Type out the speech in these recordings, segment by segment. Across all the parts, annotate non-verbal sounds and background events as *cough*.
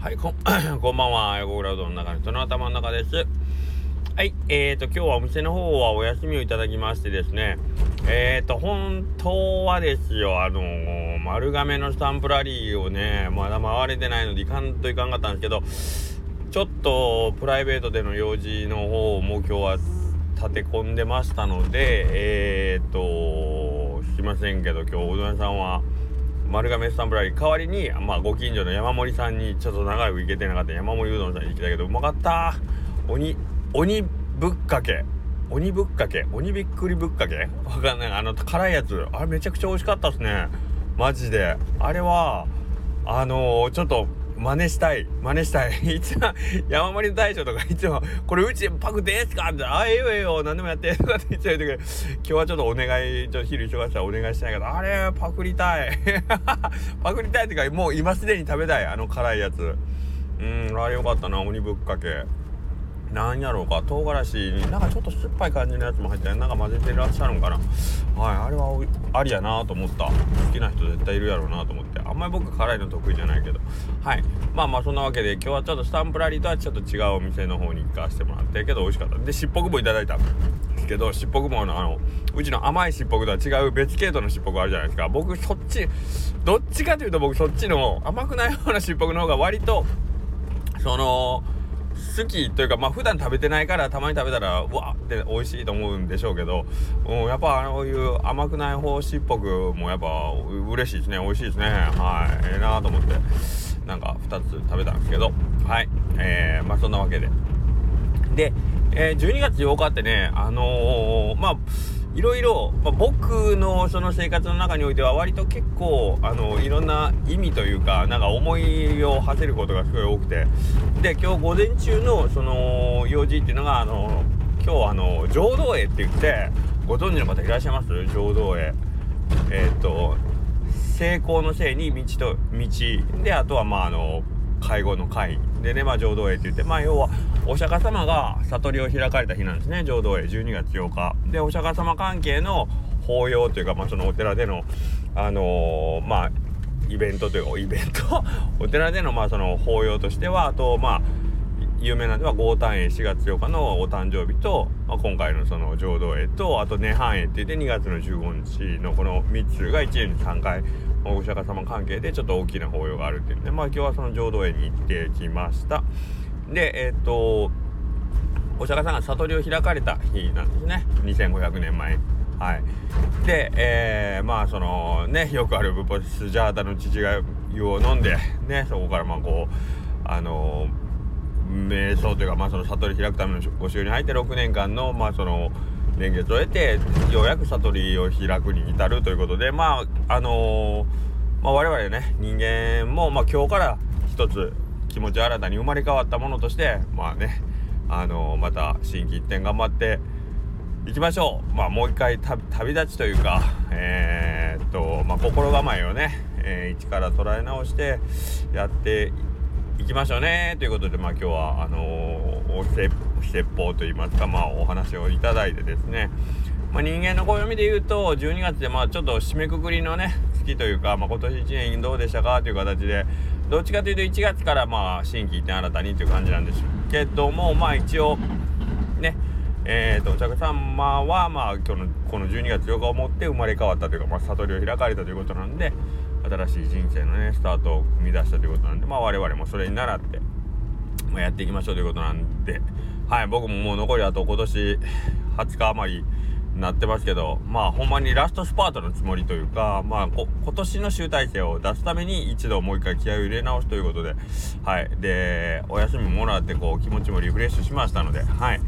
はい、こん *coughs* こんばんは。横クラウドの中の人の頭の中です。はい、えーと、今日はお店の方はお休みをいただきましてですね、えーと、本当はですよ、あのー、丸亀のスタンプラリーをね、まだ回れてないので、いかんといかんかったんですけど、ちょっとプライベートでの用事の方も今日は立て込んでましたので、えーと、すいませんけど、今日、うどん屋さんは、丸亀スタンプラリー代わりに、まあ、ご近所の山盛さんにちょっと長く行けてなかった山盛うどんさんに行きたけどうまかった。鬼鬼ぶっかけ。鬼ぶっかけ。鬼びっくりぶっかけ。わかんない。あの辛いやつ。あれめちゃくちゃ美味しかったっすね。マジで。あれはあのー、ちょっと真似したい。真似したい。*laughs* いつも山盛り大将とかいつも「これうちパクですか?」って「あええよええよ。何でもやって」とかって言っちゃうけど今日はちょっとお願いちょっと昼忙しさお願いしたいけどあれパクりたい。*laughs* パクりたいっていうかもう今すでに食べたい。あの辛いやつ。うんあれよかったな鬼ぶっかけ。なんやろうか唐辛子になんかちょっと酸っぱい感じのやつも入ってなんか混ぜてらっしゃるんかな。はいあれはありやなと思った。好きな人絶対いるやろうなと思って。あんまり僕辛いの得意じゃないけど。はい。まあまあそんなわけで今日はちょっとスタンプラリーとはちょっと違うお店の方に行かせてもらってけど美味しかった。でしっぽくもいただいた。けどしっぽくものあのうちの甘いしっぽくとは違う別系統のしっぽくあるじゃないですか。僕そっちどっちかというと僕そっちの甘くないようなしっぽくの方が割とその好きというかまあ普段食べてないからたまに食べたらうわって美味しいと思うんでしょうけど、うん、やっぱああいう甘くない方しっぽくもやっぱ嬉しいですね。美味しいですね。はい。ええー、なーと思って。なんか2つ食べたんですけど。はい。えー、まあそんなわけで。で、えー、12月8日ってねあのー、まあいろいろ、まあ、僕のその生活の中においては割と結構あのいろんな意味というかなんか思いを馳せることがすごい多くて。で今日午前中のその用事っていうのがあの今日あの浄土絵って言ってご存知の方いらっしゃいます？浄土絵えっ、と成功のせいに道と道。であとはまああの介護の会でねまあ浄土絵って言ってまあ要はお釈迦様が悟りを開かれた日なんですね。浄土絵12月8日。でお釈迦様関係の法要というかまあそのお寺でのあのー、まあイベントというかイベント？*laughs* お寺でのまあその法要としてはあとまあ有名なのは豪誕絵4月8日のお誕生日と、まあ、今回のその浄土絵とあと涅槃絵って言って2月の15日のこの3つが1年に3回お釈迦様関係でちょっと大きな法要があるっていうんでまあ今日はその浄土絵に行ってきました。でえっ、とお釈迦さんが悟りを開かれた日なんですね。2500年前。はい。でえー、まあそのねよくあるブポスジャータの父が湯を飲んでねそこからまあこうあの瞑想というかまあその悟り開くためのご修に入って6年間のまあその年月を得てようやく悟りを開くに至るということでまああのー、まあ、我々ね人間も、まあ、今日から一つ気持ち新たに生まれ変わったものとしてまあねあのー、また心機一転頑張っていきましょう。まあもう一回旅立ちというかえー、っとまあ心構えをね、えー、一から捉え直してやって行きましょうねということでまあ今日はあの、説法といいますかまあお話をいただいてですね。まあ、人間の暦で言うと12月でまあちょっと締めくくりのね月というか、まあ、今年1年どうでしたかという形でどっちかというと1月からまあ新規一点新たにという感じなんですけどもまあ一応ねえーと、お釈迦様はまあ今日のこの12月8日をもって生まれ変わったというか、まあ、悟りを開かれたということなんで新しい人生のねスタートを生み出したということなんでまあ我々もそれに倣って、まあ、やっていきましょうということなんで。はい僕ももう残りあと今年20日余りなってますけどまあほんまにラストスパートのつもりというかまあ今年の集大成を出すために一度もう一回気合を入れ直すということではいでお休みもらってこう気持ちもリフレッシュしましたのではい。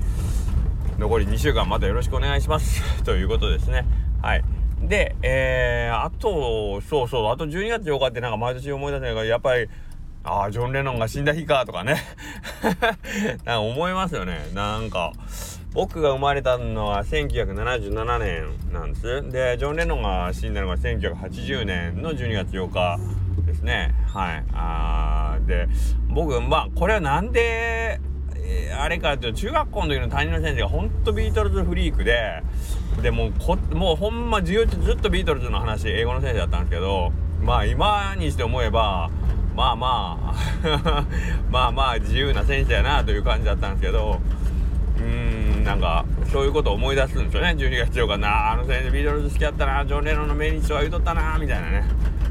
残り2週間またよろしくお願いします。*laughs* ということですね。はい。で、えー、あと、そうそう、あと12月8日ってなんか毎年思い出せないから、やっぱり、ああ、ジョン・レノンが死んだ日かとかね。*laughs* なんか思いますよね。なんか、僕が生まれたのは1977年なんです。で、ジョン・レノンが死んだのが1980年の12月8日ですね。はい。あで、僕、まあ、これはなんで、え、あれかっていうと、中学校の時の担任の先生がほんとビートルズフリークで、でもこもうほんま授業中ずっとビートルズの話英語の先生だったんですけどまあ今にして思えばまあまあ。*laughs* まあまあ自由な選手やなという感じだったんですけど。うーんなんかそういうことを思い出すんですよね。12月8日。なあの選手ビートルズ好きやったな。ジョン・レノンの命日は言うとったな。みたいなね。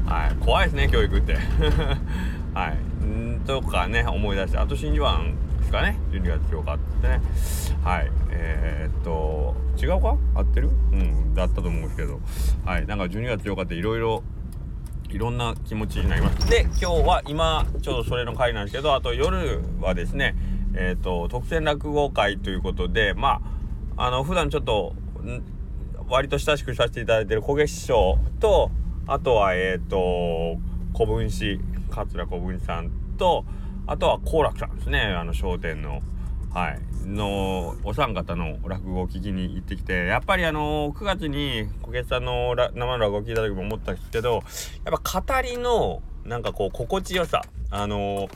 はい。怖いですね教育って。*laughs* はい。んとかね思い出して。あと真珠湾ですかね。12月8日ってね。はい。えー、っと違うか？合ってる？うんだったと思うんですけど。はい。なんか12月8日っていろいろいろんな気持ちになりますで今日は今ちょうどそれの回なんですけどあと夜はですねえっ、と特選落語会ということでまああの普段ちょっと割と親しくさせていただいてる小毛師匠とあとはえっ、と古文師桂小文さんとあとは好楽さんですねあの商店の。はい、のお三方の落語を聞きに行ってきてやっぱりあの9月に小毛さんの生の落語を聞いた時も思ったんですけどやっぱ語りのなんかこう心地よさあの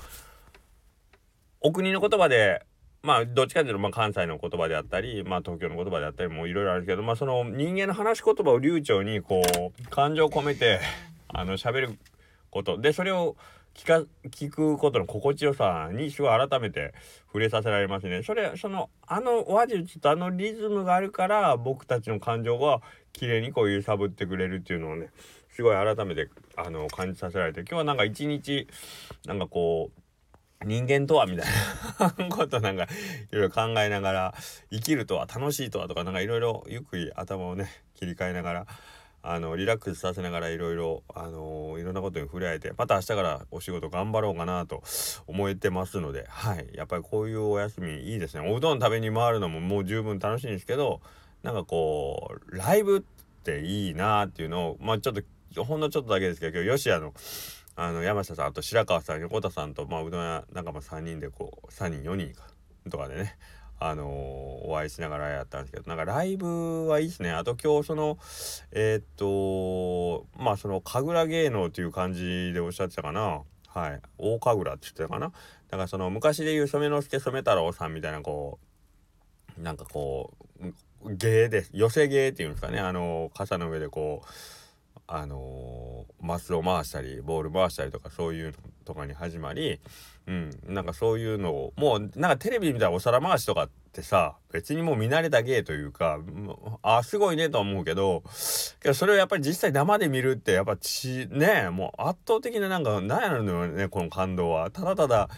お国の言葉でまあどっちかというとまあ関西の言葉であったりまあ東京の言葉であったりもいろいろあるけどまあその人間の話し言葉を流暢にこう感情を込めてあの喋ること。でそれを聞か聞くことの心地よさにすごい改めて触れさせられますね。それそのあの話術とあのリズムがあるから僕たちの感情が綺麗にこう揺さぶってくれるっていうのをねすごい改めてあの感じさせられて今日はなんか一日なんかこう人間とはみたいなことなんかいろいろ考えながら生きるとは楽しいとはとかなんかいろいろゆっくり頭をね切り替えながらあのリラックスさせながらいろいろあのいろんなことに触れ合えてまた明日からお仕事頑張ろうかなと思えてますのではい。やっぱりこういうお休みいいですね。おうどん食べに回るのももう十分楽しいんですけどなんかこうライブっていいなっていうのをまあちょっとほんのちょっとだけですけど今日吉谷のあの山下さんあと白川さん横田さんと、まあ、うどん屋仲間3人でこう3人4人かとかでねあのー、お会いしながらやったんですけどなんかライブはいいですね。あと今日そのえー、っとまあその神楽芸能という感じでおっしゃってたかな。はい。大神楽って言ってたかな。だからその昔でいう染之助染太郎さんみたいなこうなんかこう芸です寄せ芸っていうんですかね。あの傘の上でこうあのー、マスを回したりボール回したりとかそういうとかに始まり、うん、なんかそういうのをもうなんかテレビみたいなお皿回しとかってさ別にもう見慣れた芸というかあすごいねとは思うけどけどそれをやっぱり実際生で見るってやっぱちねもう圧倒的ななんか何やるのよねこの感動は。ただただ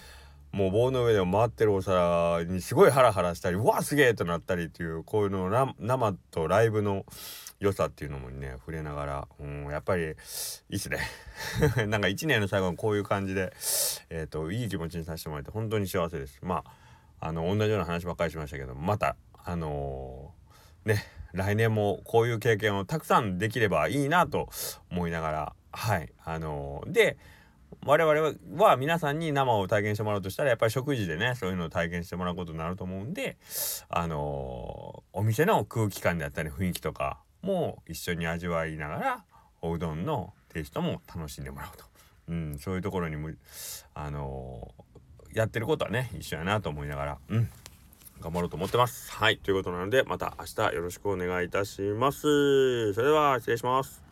もう棒の上で回ってるお皿にすごいハラハラしたりうわすげえとなったりっていうこういうの生とライブの良さっていうのもね触れながら、うん、やっぱりいいっすね。*laughs* なんか1年の最後にこういう感じでえっ、ー、といい気持ちにさせてもらえて本当に幸せです。まああの同じような話ばっかりしましたけどまたあのー、ね来年もこういう経験をたくさんできればいいなと思いながらはいあのー、で我々は皆さんに生を体験してもらうとしたらやっぱり食事でねそういうのを体験してもらうことになると思うんであのー、お店の空気感であったり雰囲気とかも一緒に味わいながらおうどんのテイストも楽しんでもらうと、うん、そういうところにもあのー、やってることはね一緒やなと思いながら、うん、頑張ろうと思ってます。はいということなのでまた明日よろしくお願いいたします。それでは失礼します。